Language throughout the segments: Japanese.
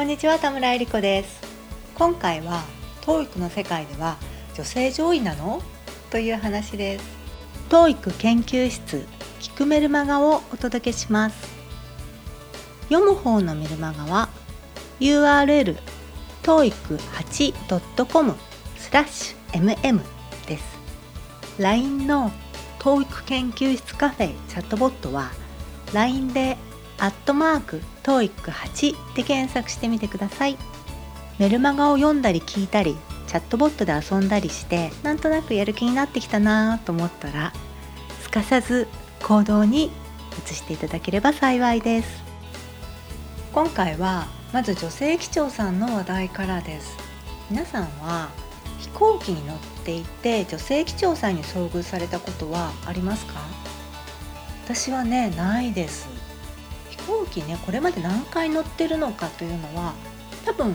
こんにちは田村えり子です。今回は TOEIC の世界では女性上位なの？という話です。TOEIC 研究室聞くメルマガをお届けします。読む方のメルマガは URL toeic8.com スラッシュ mm です。LINE の TOEIC 研究室カフェチャットボットは LINE でアットマーク TOEIC8 で検索してみてください。メルマガを読んだり聞いたりチャットボットで遊んだりしてなんとなくやる気になってきたなと思ったらすかさず行動に移していただければ幸いです。今回はまず女性機長さんの話題からです。皆さんは飛行機に乗っていて女性機長さんに遭遇されたことはありますか？私はねないです。飛行機ねこれまで何回乗ってるのかというのは多分100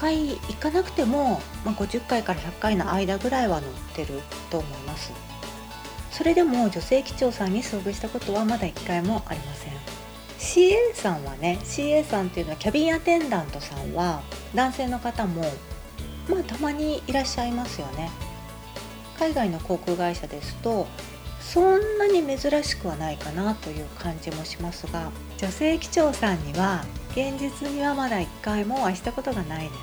回行かなくても、まあ、50回から100回の間ぐらいは乗ってると思います。それでも女性機長さんに遭遇したことはまだ1回もありません。CA さんはね CA さんっていうのはキャビンアテンダントさんは男性の方もまあたまにいらっしゃいますよね。海外の航空会社ですとそんなに珍しくはないかなという感じもしますが女性機長さんには現実にはまだ1回もお会いしたことがないで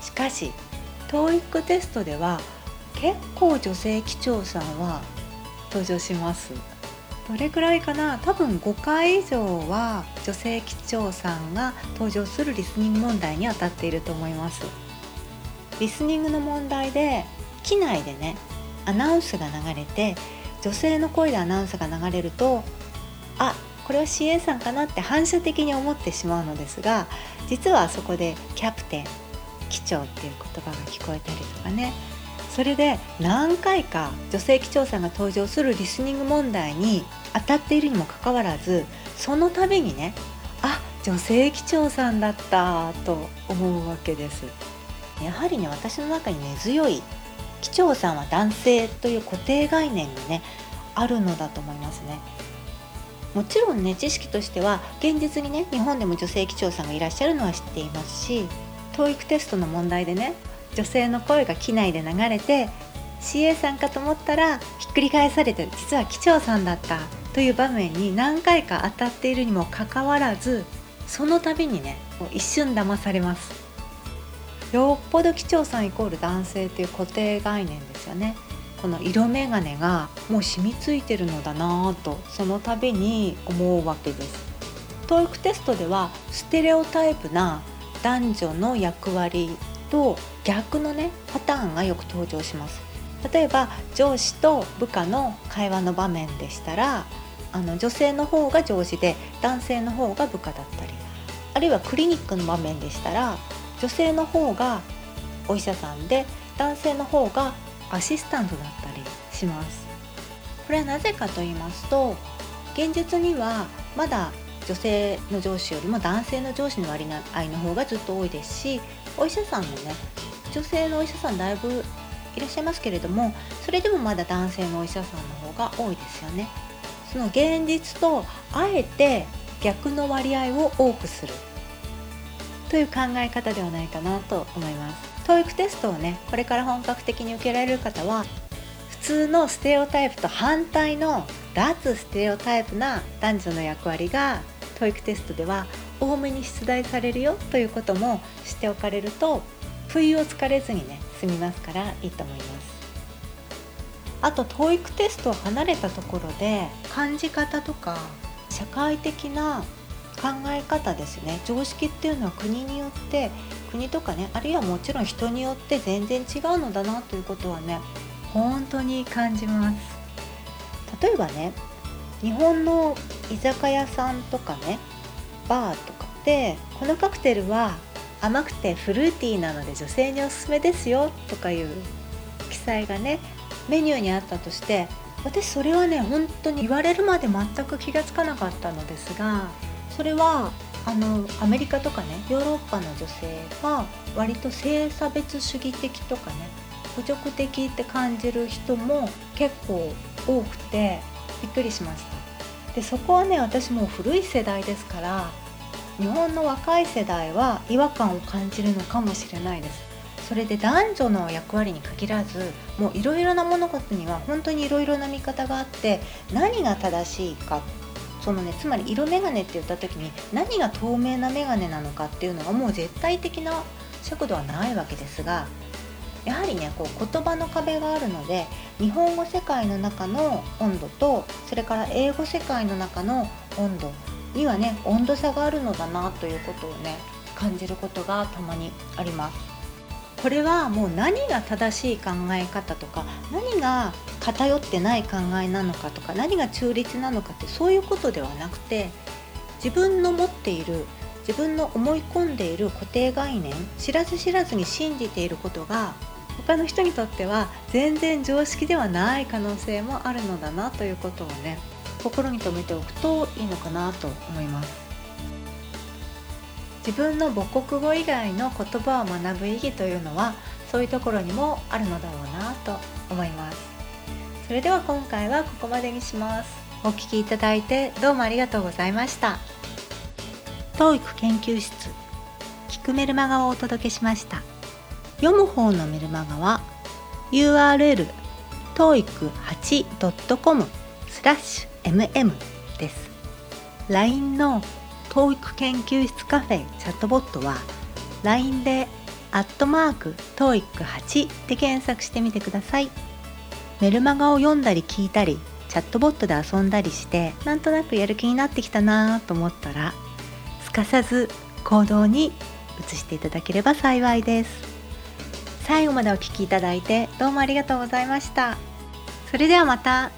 す。しかし TOEIC テストでは結構女性機長さんは登場します。どれくらいかな？多分5回以上は女性機長さんが登場するリスニング問題に当たっていると思います。リスニングの問題で機内でねアナウンスが流れて女性の声でアナウンスが流れるとあこれは CA さんかなって反射的に思ってしまうのですが実はそこでキャプテン機長っていう言葉が聞こえたりとかね。それで何回か女性機長さんが登場するリスニング問題に当たっているにもかかわらずその度にねあ女性機長さんだったと思うわけです。やはりね私の中に根強い機長さんは男性という固定概念がねあるのだと思いますね。もちろんね知識としては現実にね日本でも女性機長さんがいらっしゃるのは知っていますし TOEIC テストの問題でね女性の声が機内で流れて CA さんかと思ったらひっくり返されて実は機長さんだったという場面に何回か当たっているにもかかわらずその度にね一瞬騙されます。よっぽど機長さんイコール男性という固定概念ですよね。この色眼鏡がもう染みついてるのだなぁとその度に思うわけです。TOEIC テストではステレオタイプな男女の役割と逆のねパターンがよく登場します。例えば上司と部下の会話の場面でしたらあの女性の方が上司で男性の方が部下だったりあるいはクリニックの場面でしたら女性の方がお医者さんで男性の方がアシスタントだったりします。これはなぜかと言いますと現実にはまだ女性の上司よりも男性の上司の割合の方がずっと多いですしお医者さんもね女性のお医者さんだいぶいらっしゃいますけれどもそれでもまだ男性のお医者さんの方が多いですよね。その現実とあえて逆の割合を多くする。という考え方ではないかなと思います。TOEIC テストをねこれから本格的に受けられる方は普通のステレオタイプと反対の脱ステレオタイプな男女の役割が TOEIC テストでは多めに出題されるよということも知っておかれると不意をつかれずにね済みますからいいと思います。あと TOEIC テストを離れたところで感じ方とか社会的な考え方ですね。常識っていうのは国によって国とかねあるいはもちろん人によって全然違うのだなということはね本当に感じます。例えばね日本の居酒屋さんとかねバーとかでこのカクテルは甘くてフルーティーなので女性におすすめですよとかいう記載がねメニューにあったとして私それはね本当に言われるまで全く気がつかなかったのですがそれはあのアメリカとかねヨーロッパの女性は割と性差別主義的とかね侮辱的って感じる人も結構多くてびっくりしました。でそこはね私も古い世代ですから日本の若い世代は違和感を感じるのかもしれないです。それで男女の役割に限らずもういろいろな物事には本当にいろいろな見方があって何が正しいかってそのねつまり色眼鏡って言った時に何が透明な眼鏡なのかっていうのがもう絶対的な尺度はないわけですがやはりねこう言葉の壁があるので日本語世界の中の温度とそれから英語世界の中の温度にはね温度差があるのだなということをね感じることがたまにあります。これはもう何が正しい考え方とか何が偏ってない考えなのかとか何が中立なのかってそういうことではなくて自分の持っている自分の思い込んでいる固定概念知らず知らずに信じていることが他の人にとっては全然常識ではない可能性もあるのだなということをね心に留めておくといいのかなと思います。自分の母国語以外の言葉を学ぶ意義というのはそういうところにもあるのだろうなと思いますそれでは今回はここまでにします。お聞きいただいてどうもありがとうございました。TOEIC 研究室。聞くメルマガをお届けしました。読む方のメルマガは URL toeic8.com スラッシュ mm です。LINE の TOEIC 研究室カフェチャットボットは LINE でアットマーク TOEIC8 で検索してみてください。メルマガを読んだり聞いたりチャットボットで遊んだりしてなんとなくやる気になってきたなと思ったらすかさず行動に移していただければ幸いです。最後までお聴きいただいてどうもありがとうございました。それではまた。